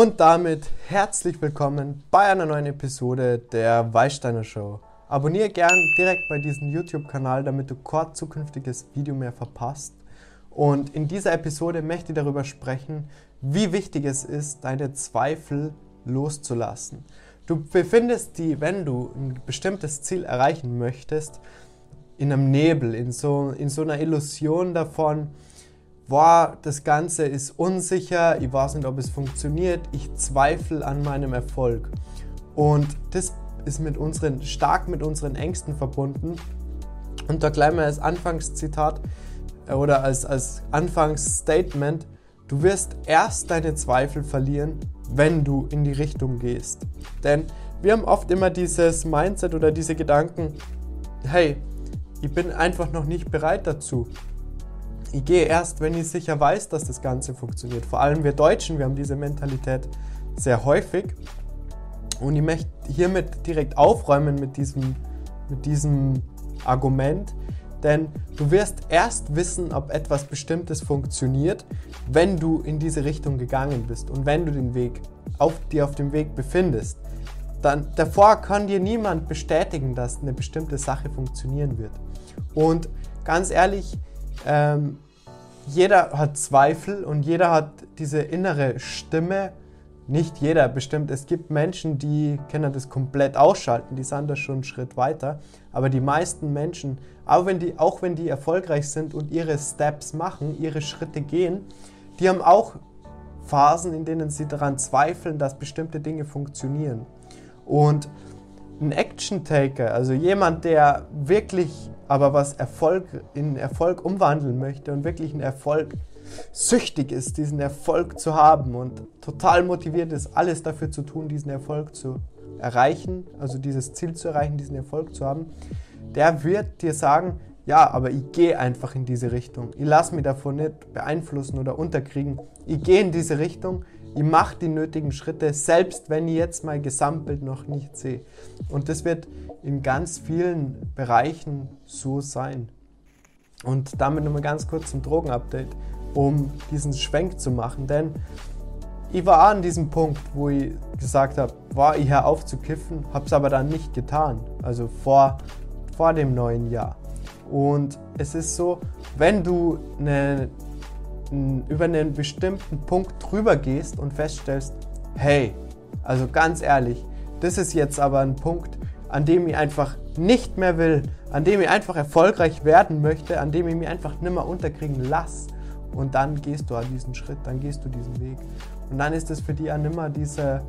Und damit herzlich willkommen bei einer neuen Episode der Weißsteiner Show. Abonniere gern direkt bei diesem YouTube-Kanal, damit du kein zukünftiges Video mehr verpasst. Und in dieser Episode möchte ich darüber sprechen, wie wichtig es ist, deine Zweifel loszulassen. Du befindest die, wenn du ein bestimmtes Ziel erreichen möchtest, in einem Nebel, in so, in so einer Illusion davon, boah, das Ganze ist unsicher, ich weiß nicht, ob es funktioniert, ich zweifle an meinem Erfolg. Und das ist mit unseren, stark mit unseren Ängsten verbunden. Und da gleich mal als Anfangszitat äh, oder als, als Anfangsstatement, du wirst erst deine Zweifel verlieren, wenn du in die Richtung gehst. Denn wir haben oft immer dieses Mindset oder diese Gedanken, hey, ich bin einfach noch nicht bereit dazu ich gehe erst, wenn ich sicher weiß, dass das Ganze funktioniert. Vor allem wir Deutschen, wir haben diese Mentalität sehr häufig. Und ich möchte hiermit direkt aufräumen mit diesem, mit diesem Argument. Denn du wirst erst wissen, ob etwas Bestimmtes funktioniert, wenn du in diese Richtung gegangen bist und wenn du den Weg auf dir auf dem Weg befindest. Dann davor kann dir niemand bestätigen, dass eine bestimmte Sache funktionieren wird. Und ganz ehrlich, ähm, jeder hat Zweifel und jeder hat diese innere Stimme. Nicht jeder bestimmt. Es gibt Menschen, die können das komplett ausschalten, die sind da schon einen Schritt weiter. Aber die meisten Menschen, auch wenn die, auch wenn die erfolgreich sind und ihre Steps machen, ihre Schritte gehen, die haben auch Phasen, in denen sie daran zweifeln, dass bestimmte Dinge funktionieren. Und ein Action-Taker, also jemand, der wirklich aber was Erfolg in Erfolg umwandeln möchte und wirklich ein Erfolg süchtig ist, diesen Erfolg zu haben und total motiviert ist, alles dafür zu tun, diesen Erfolg zu erreichen, also dieses Ziel zu erreichen, diesen Erfolg zu haben, der wird dir sagen, ja, aber ich gehe einfach in diese Richtung. Ich lasse mich davon nicht beeinflussen oder unterkriegen. Ich gehe in diese Richtung, ich mache die nötigen Schritte, selbst wenn ich jetzt mein Gesamtbild noch nicht sehe. Und das wird in ganz vielen Bereichen so sein. Und damit nochmal ganz kurz ein Drogenupdate, um diesen Schwenk zu machen. Denn ich war an diesem Punkt, wo ich gesagt habe, war ich hier auf zu kiffen, habe es aber dann nicht getan. Also vor, vor dem neuen Jahr. Und es ist so, wenn du eine über einen bestimmten Punkt drüber gehst und feststellst, hey, also ganz ehrlich, das ist jetzt aber ein Punkt, an dem ich einfach nicht mehr will, an dem ich einfach erfolgreich werden möchte, an dem ich mich einfach nimmer unterkriegen lasse. Und dann gehst du an diesen Schritt, dann gehst du diesen Weg. Und dann ist es für dich auch nimmer dieser,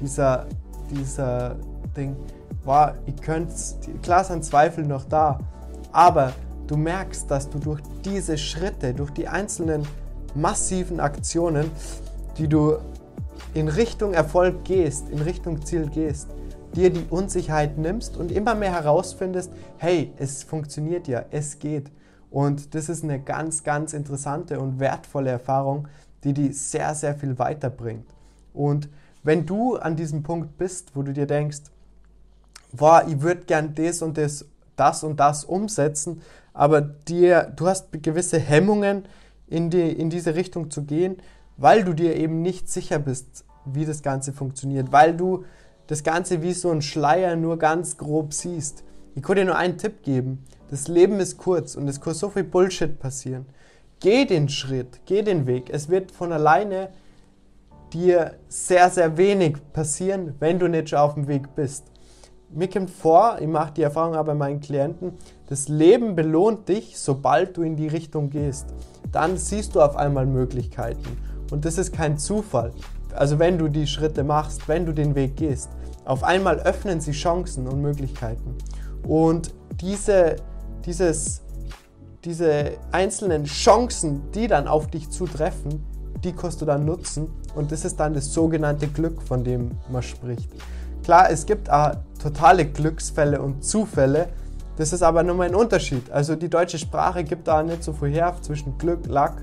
dieser, dieser Ding, wow, ich könnte, klar sind Zweifel noch da, aber du merkst, dass du durch diese Schritte, durch die einzelnen massiven Aktionen, die du in Richtung Erfolg gehst, in Richtung Ziel gehst, dir die Unsicherheit nimmst und immer mehr herausfindest, hey, es funktioniert ja, es geht. Und das ist eine ganz, ganz interessante und wertvolle Erfahrung, die die sehr, sehr viel weiterbringt. Und wenn du an diesem Punkt bist, wo du dir denkst, boah, ich würde gern das und das, das und das umsetzen, aber dir, du hast gewisse Hemmungen, in, die, in diese Richtung zu gehen, weil du dir eben nicht sicher bist, wie das Ganze funktioniert, weil du das Ganze wie so ein Schleier nur ganz grob siehst. Ich kann dir nur einen Tipp geben. Das Leben ist kurz und es kann so viel Bullshit passieren. Geh den Schritt, geh den Weg. Es wird von alleine dir sehr, sehr wenig passieren, wenn du nicht schon auf dem Weg bist mir kommt vor, ich mache die Erfahrung auch bei meinen Klienten, das Leben belohnt dich, sobald du in die Richtung gehst. Dann siehst du auf einmal Möglichkeiten. Und das ist kein Zufall. Also wenn du die Schritte machst, wenn du den Weg gehst, auf einmal öffnen sie Chancen und Möglichkeiten. Und diese, dieses, diese einzelnen Chancen, die dann auf dich zutreffen, die kannst du dann nutzen. Und das ist dann das sogenannte Glück, von dem man spricht. Klar, es gibt auch totale Glücksfälle und Zufälle. Das ist aber nur ein Unterschied. Also die deutsche Sprache gibt da nicht so viel her zwischen Glück, Luck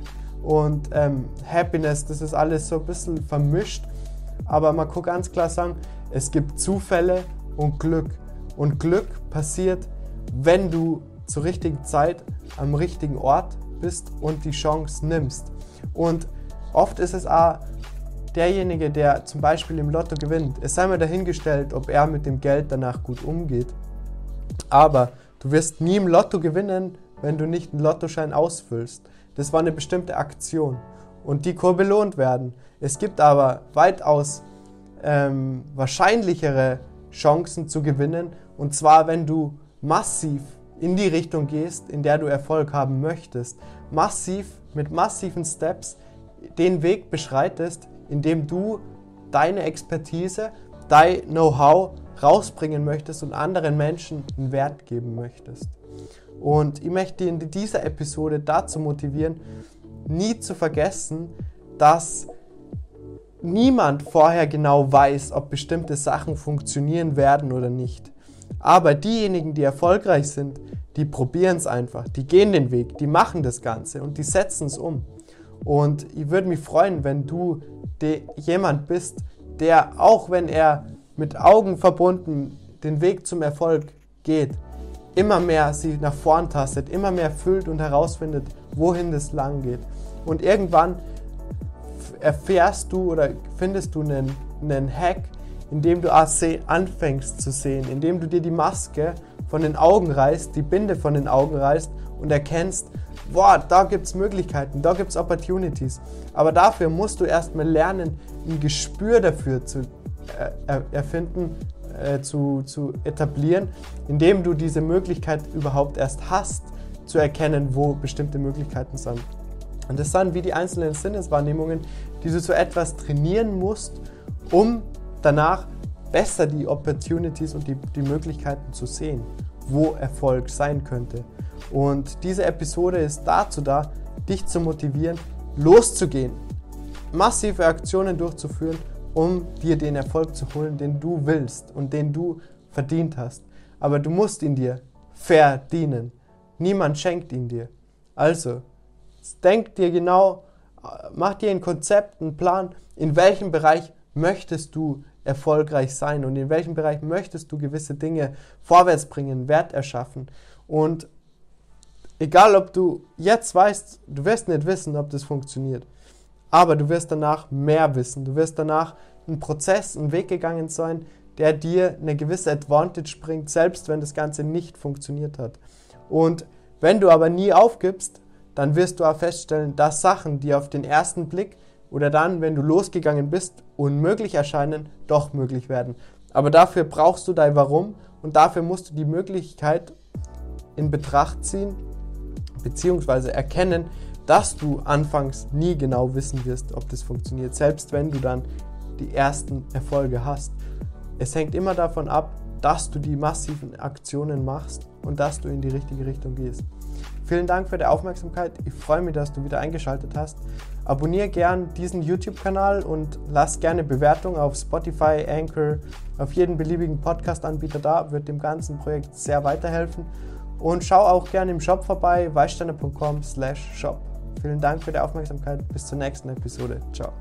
und ähm, Happiness. Das ist alles so ein bisschen vermischt. Aber man kann ganz klar sagen, es gibt Zufälle und Glück. Und Glück passiert, wenn du zur richtigen Zeit am richtigen Ort bist und die Chance nimmst. Und oft ist es auch derjenige, der zum Beispiel im Lotto gewinnt, es sei mal dahingestellt, ob er mit dem Geld danach gut umgeht. Aber du wirst nie im Lotto gewinnen, wenn du nicht einen Lottoschein ausfüllst. Das war eine bestimmte Aktion und die kann belohnt werden. Es gibt aber weitaus ähm, wahrscheinlichere Chancen zu gewinnen und zwar, wenn du massiv in die Richtung gehst, in der du Erfolg haben möchtest. Massiv, mit massiven Steps den Weg beschreitest, indem du deine Expertise, dein Know-how rausbringen möchtest und anderen Menschen einen Wert geben möchtest. Und ich möchte in dieser Episode dazu motivieren, nie zu vergessen, dass niemand vorher genau weiß, ob bestimmte Sachen funktionieren werden oder nicht. Aber diejenigen, die erfolgreich sind, die probieren es einfach, die gehen den Weg, die machen das Ganze und die setzen es um. Und ich würde mich freuen, wenn du jemand bist, der auch wenn er mit Augen verbunden den Weg zum Erfolg geht, immer mehr sie nach vorn tastet, immer mehr füllt und herausfindet, wohin das lang geht. Und irgendwann erfährst du oder findest du einen, einen Hack, indem du anfängst zu sehen, indem du dir die Maske von den Augen reißt, die Binde von den Augen reißt und erkennst, boah, da gibt es Möglichkeiten, da gibt es Opportunities. Aber dafür musst du erstmal lernen, ein Gespür dafür zu äh, erfinden, äh, zu, zu etablieren, indem du diese Möglichkeit überhaupt erst hast, zu erkennen, wo bestimmte Möglichkeiten sind. Und das sind wie die einzelnen Sinneswahrnehmungen, die du zu etwas trainieren musst, um danach besser die Opportunities und die, die Möglichkeiten zu sehen, wo Erfolg sein könnte. Und diese Episode ist dazu da, dich zu motivieren, loszugehen, massive Aktionen durchzuführen, um dir den Erfolg zu holen, den du willst und den du verdient hast. Aber du musst ihn dir verdienen. Niemand schenkt ihn dir. Also, denk dir genau, mach dir ein Konzept, einen Plan, in welchem Bereich möchtest du erfolgreich sein und in welchem Bereich möchtest du gewisse Dinge vorwärts bringen, Wert erschaffen. Und egal ob du jetzt weißt, du wirst nicht wissen, ob das funktioniert, aber du wirst danach mehr wissen. Du wirst danach einen Prozess, einen Weg gegangen sein, der dir eine gewisse Advantage bringt, selbst wenn das Ganze nicht funktioniert hat. Und wenn du aber nie aufgibst, dann wirst du auch feststellen, dass Sachen, die auf den ersten Blick oder dann, wenn du losgegangen bist, unmöglich erscheinen, doch möglich werden. Aber dafür brauchst du dein Warum und dafür musst du die Möglichkeit in Betracht ziehen, beziehungsweise erkennen, dass du anfangs nie genau wissen wirst, ob das funktioniert, selbst wenn du dann die ersten Erfolge hast. Es hängt immer davon ab, dass du die massiven Aktionen machst und dass du in die richtige Richtung gehst. Vielen Dank für die Aufmerksamkeit. Ich freue mich, dass du wieder eingeschaltet hast. Abonniere gern diesen YouTube-Kanal und lass gerne Bewertungen auf Spotify, Anchor, auf jeden beliebigen Podcast-Anbieter da. Wird dem ganzen Projekt sehr weiterhelfen. Und schau auch gerne im Shop vorbei, weißsteiner.com/shop. Vielen Dank für die Aufmerksamkeit. Bis zur nächsten Episode. Ciao.